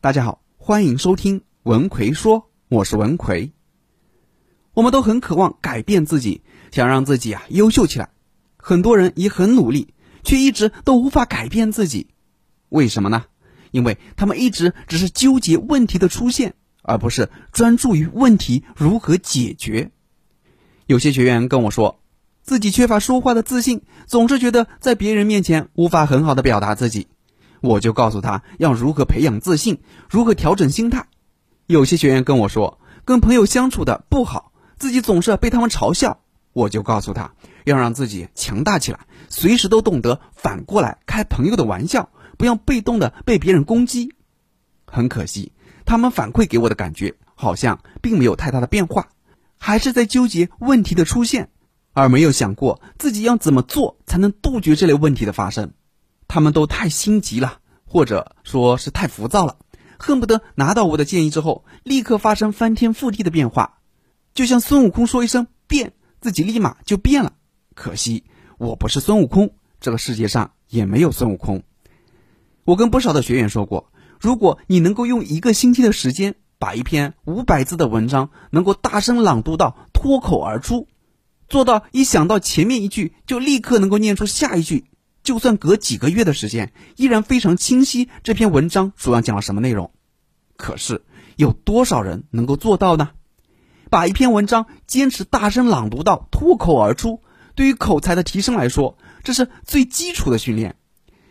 大家好，欢迎收听文奎说，我是文奎。我们都很渴望改变自己，想让自己啊优秀起来。很多人也很努力，却一直都无法改变自己。为什么呢？因为他们一直只是纠结问题的出现，而不是专注于问题如何解决。有些学员跟我说，自己缺乏说话的自信，总是觉得在别人面前无法很好的表达自己。我就告诉他要如何培养自信，如何调整心态。有些学员跟我说，跟朋友相处的不好，自己总是被他们嘲笑。我就告诉他要让自己强大起来，随时都懂得反过来开朋友的玩笑，不要被动的被别人攻击。很可惜，他们反馈给我的感觉好像并没有太大的变化，还是在纠结问题的出现，而没有想过自己要怎么做才能杜绝这类问题的发生。他们都太心急了，或者说是太浮躁了，恨不得拿到我的建议之后，立刻发生翻天覆地的变化，就像孙悟空说一声变，自己立马就变了。可惜我不是孙悟空，这个世界上也没有孙悟空。我跟不少的学员说过，如果你能够用一个星期的时间，把一篇五百字的文章能够大声朗读到脱口而出，做到一想到前面一句就立刻能够念出下一句。就算隔几个月的时间，依然非常清晰。这篇文章主要讲了什么内容？可是有多少人能够做到呢？把一篇文章坚持大声朗读到脱口而出，对于口才的提升来说，这是最基础的训练。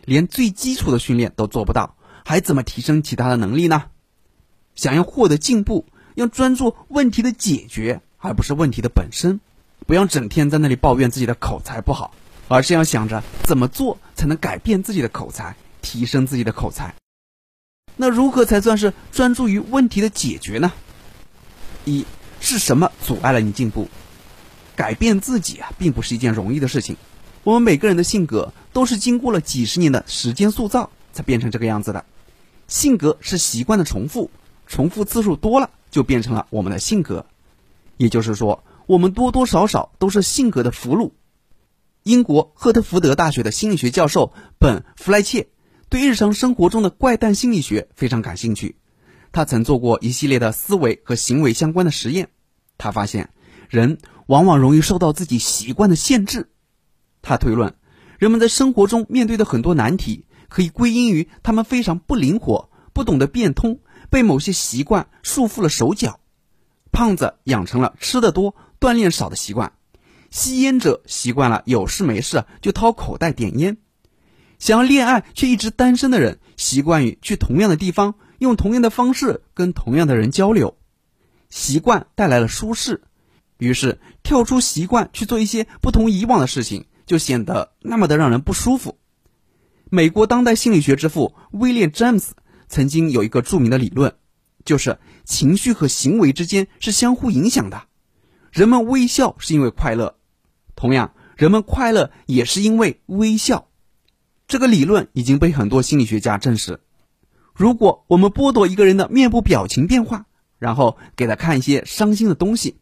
连最基础的训练都做不到，还怎么提升其他的能力呢？想要获得进步，要专注问题的解决，而不是问题的本身。不要整天在那里抱怨自己的口才不好。而是要想着怎么做才能改变自己的口才，提升自己的口才。那如何才算是专注于问题的解决呢？一是什么阻碍了你进步？改变自己啊，并不是一件容易的事情。我们每个人的性格都是经过了几十年的时间塑造才变成这个样子的。性格是习惯的重复，重复次数多了就变成了我们的性格。也就是说，我们多多少少都是性格的俘虏。英国赫特福德大学的心理学教授本·弗莱切对日常生活中的怪诞心理学非常感兴趣。他曾做过一系列的思维和行为相关的实验。他发现，人往往容易受到自己习惯的限制。他推论，人们在生活中面对的很多难题，可以归因于他们非常不灵活，不懂得变通，被某些习惯束缚了手脚。胖子养成了吃的多、锻炼少的习惯。吸烟者习惯了有事没事就掏口袋点烟，想要恋爱却一直单身的人习惯于去同样的地方，用同样的方式跟同样的人交流。习惯带来了舒适，于是跳出习惯去做一些不同以往的事情，就显得那么的让人不舒服。美国当代心理学之父威廉·詹姆斯曾经有一个著名的理论，就是情绪和行为之间是相互影响的。人们微笑是因为快乐。同样，人们快乐也是因为微笑。这个理论已经被很多心理学家证实。如果我们剥夺一个人的面部表情变化，然后给他看一些伤心的东西，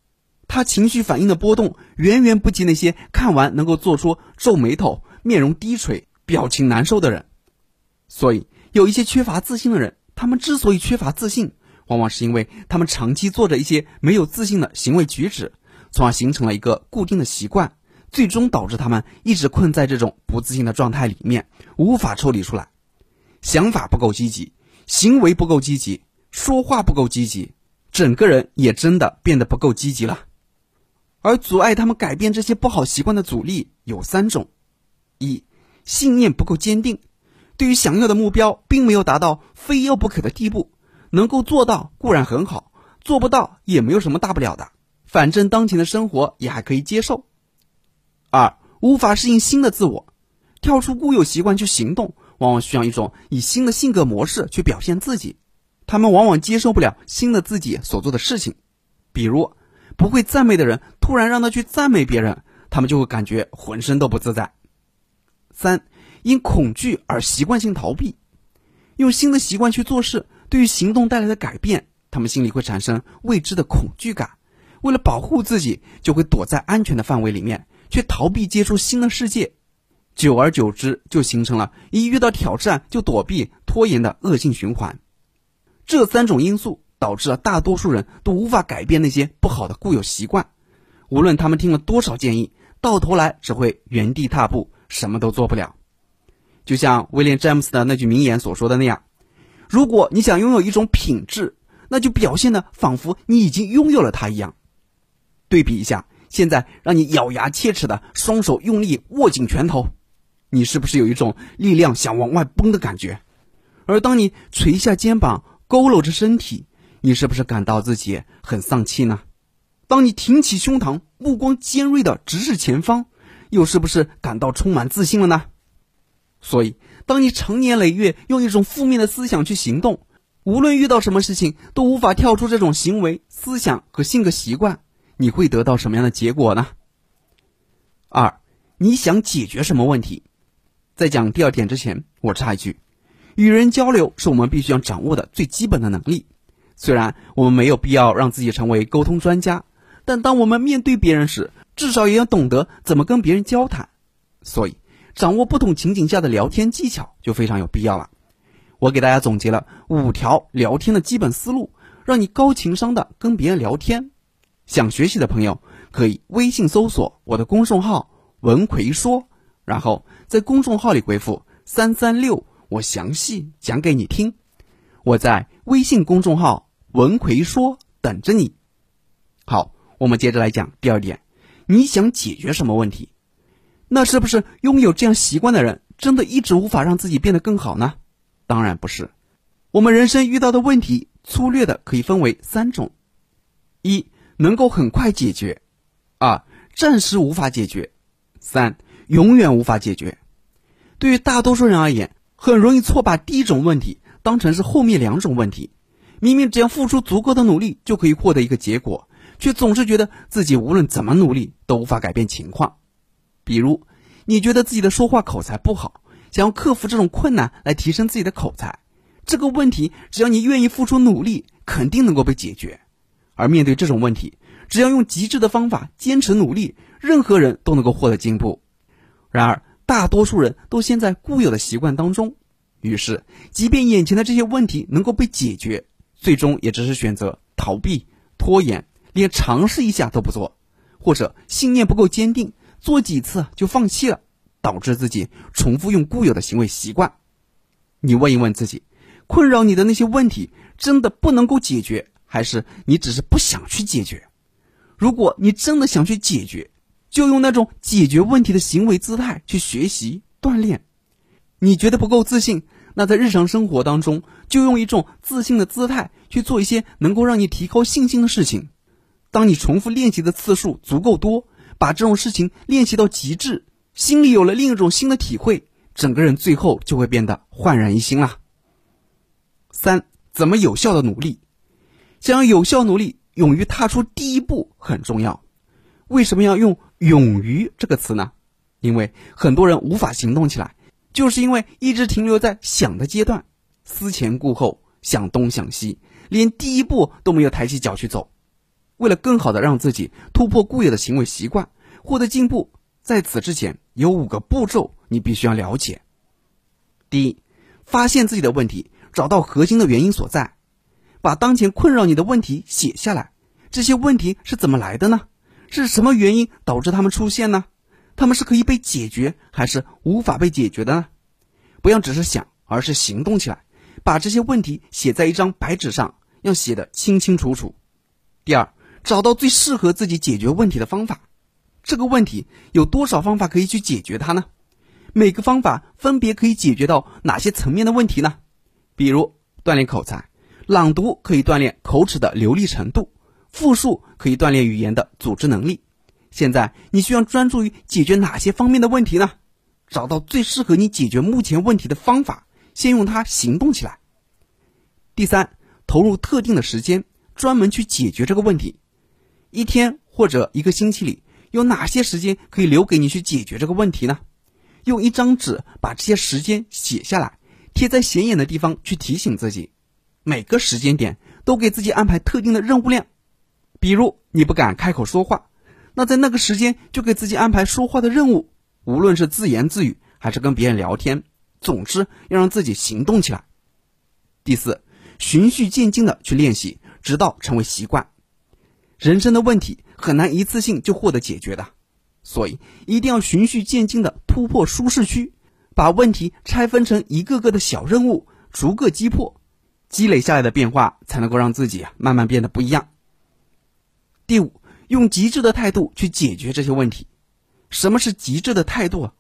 他情绪反应的波动远远不及那些看完能够做出皱眉头、面容低垂、表情难受的人。所以，有一些缺乏自信的人，他们之所以缺乏自信，往往是因为他们长期做着一些没有自信的行为举止，从而形成了一个固定的习惯。最终导致他们一直困在这种不自信的状态里面，无法抽离出来。想法不够积极，行为不够积极，说话不够积极，整个人也真的变得不够积极了。而阻碍他们改变这些不好习惯的阻力有三种：一、信念不够坚定，对于想要的目标并没有达到非要不可的地步，能够做到固然很好，做不到也没有什么大不了的，反正当前的生活也还可以接受。二无法适应新的自我，跳出固有习惯去行动，往往需要一种以新的性格模式去表现自己。他们往往接受不了新的自己所做的事情，比如不会赞美的人突然让他去赞美别人，他们就会感觉浑身都不自在。三因恐惧而习惯性逃避，用新的习惯去做事，对于行动带来的改变，他们心里会产生未知的恐惧感，为了保护自己，就会躲在安全的范围里面。却逃避接触新的世界，久而久之就形成了一遇到挑战就躲避、拖延的恶性循环。这三种因素导致了大多数人都无法改变那些不好的固有习惯。无论他们听了多少建议，到头来只会原地踏步，什么都做不了。就像威廉·詹姆斯的那句名言所说的那样：“如果你想拥有一种品质，那就表现的仿佛你已经拥有了它一样。”对比一下，现在让你咬牙切齿的双手用力握紧拳头，你是不是有一种力量想往外崩的感觉？而当你垂下肩膀，佝偻着身体，你是不是感到自己很丧气呢？当你挺起胸膛，目光尖锐的直视前方，又是不是感到充满自信了呢？所以，当你成年累月用一种负面的思想去行动，无论遇到什么事情都无法跳出这种行为、思想和性格习惯，你会得到什么样的结果呢？二，你想解决什么问题？在讲第二点之前，我插一句：与人交流是我们必须要掌握的最基本的能力。虽然我们没有必要让自己成为沟通专家。但当我们面对别人时，至少也要懂得怎么跟别人交谈，所以掌握不同情景下的聊天技巧就非常有必要了。我给大家总结了五条聊天的基本思路，让你高情商的跟别人聊天。想学习的朋友可以微信搜索我的公众号“文奎说”，然后在公众号里回复“三三六”，我详细讲给你听。我在微信公众号“文奎说”等着你。好。我们接着来讲第二点，你想解决什么问题？那是不是拥有这样习惯的人，真的一直无法让自己变得更好呢？当然不是。我们人生遇到的问题，粗略的可以分为三种：一、能够很快解决；二、暂时无法解决；三、永远无法解决。对于大多数人而言，很容易错把第一种问题当成是后面两种问题。明明只要付出足够的努力，就可以获得一个结果。却总是觉得自己无论怎么努力都无法改变情况。比如，你觉得自己的说话口才不好，想要克服这种困难来提升自己的口才，这个问题只要你愿意付出努力，肯定能够被解决。而面对这种问题，只要用极致的方法坚持努力，任何人都能够获得进步。然而，大多数人都陷在固有的习惯当中，于是，即便眼前的这些问题能够被解决，最终也只是选择逃避、拖延。连尝试一下都不做，或者信念不够坚定，做几次就放弃了，导致自己重复用固有的行为习惯。你问一问自己，困扰你的那些问题真的不能够解决，还是你只是不想去解决？如果你真的想去解决，就用那种解决问题的行为姿态去学习锻炼。你觉得不够自信，那在日常生活当中就用一种自信的姿态去做一些能够让你提高信心的事情。当你重复练习的次数足够多，把这种事情练习到极致，心里有了另一种新的体会，整个人最后就会变得焕然一新了。三，怎么有效的努力？想要有效努力，勇于踏出第一步很重要。为什么要用“勇于”这个词呢？因为很多人无法行动起来，就是因为一直停留在想的阶段，思前顾后，想东想西，连第一步都没有抬起脚去走。为了更好的让自己突破固有的行为习惯，获得进步，在此之前有五个步骤你必须要了解。第一，发现自己的问题，找到核心的原因所在，把当前困扰你的问题写下来。这些问题是怎么来的呢？是什么原因导致他们出现呢？他们是可以被解决，还是无法被解决的呢？不要只是想，而是行动起来，把这些问题写在一张白纸上，要写得清清楚楚。第二。找到最适合自己解决问题的方法。这个问题有多少方法可以去解决它呢？每个方法分别可以解决到哪些层面的问题呢？比如锻炼口才，朗读可以锻炼口齿的流利程度，复述可以锻炼语言的组织能力。现在你需要专注于解决哪些方面的问题呢？找到最适合你解决目前问题的方法，先用它行动起来。第三，投入特定的时间，专门去解决这个问题。一天或者一个星期里，有哪些时间可以留给你去解决这个问题呢？用一张纸把这些时间写下来，贴在显眼的地方去提醒自己。每个时间点都给自己安排特定的任务量。比如你不敢开口说话，那在那个时间就给自己安排说话的任务，无论是自言自语还是跟别人聊天，总之要让自己行动起来。第四，循序渐进的去练习，直到成为习惯。人生的问题很难一次性就获得解决的，所以一定要循序渐进的突破舒适区，把问题拆分成一个个的小任务，逐个击破，积累下来的变化才能够让自己啊慢慢变得不一样。第五，用极致的态度去解决这些问题。什么是极致的态度啊？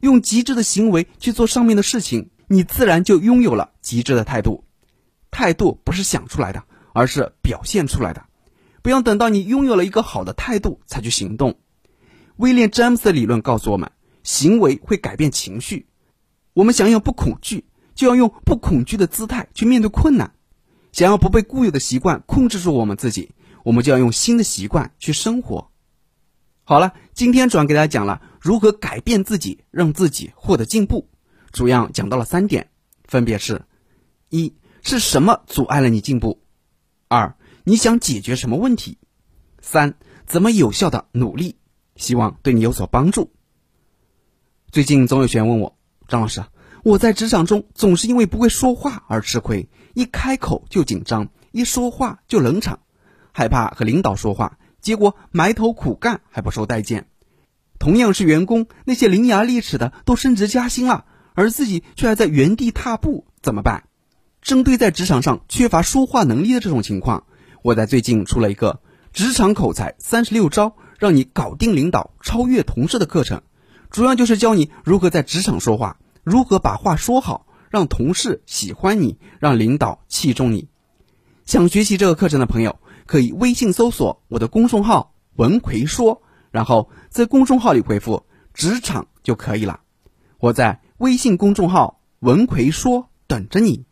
用极致的行为去做上面的事情，你自然就拥有了极致的态度。态度不是想出来的，而是表现出来的。不要等到你拥有了一个好的态度才去行动。威廉·詹姆斯的理论告诉我们，行为会改变情绪。我们想要不恐惧，就要用不恐惧的姿态去面对困难；想要不被固有的习惯控制住我们自己，我们就要用新的习惯去生活。好了，今天主要给大家讲了如何改变自己，让自己获得进步。主要讲到了三点，分别是：一是什么阻碍了你进步；二。你想解决什么问题？三，怎么有效的努力？希望对你有所帮助。最近总有学员问我，张老师，我在职场中总是因为不会说话而吃亏，一开口就紧张，一说话就冷场，害怕和领导说话，结果埋头苦干还不受待见。同样是员工，那些伶牙俐齿的都升职加薪了，而自己却还在原地踏步，怎么办？针对在职场上缺乏说话能力的这种情况。我在最近出了一个职场口才三十六招，让你搞定领导、超越同事的课程，主要就是教你如何在职场说话，如何把话说好，让同事喜欢你，让领导器重你。想学习这个课程的朋友，可以微信搜索我的公众号“文奎说”，然后在公众号里回复“职场”就可以了。我在微信公众号“文奎说”等着你。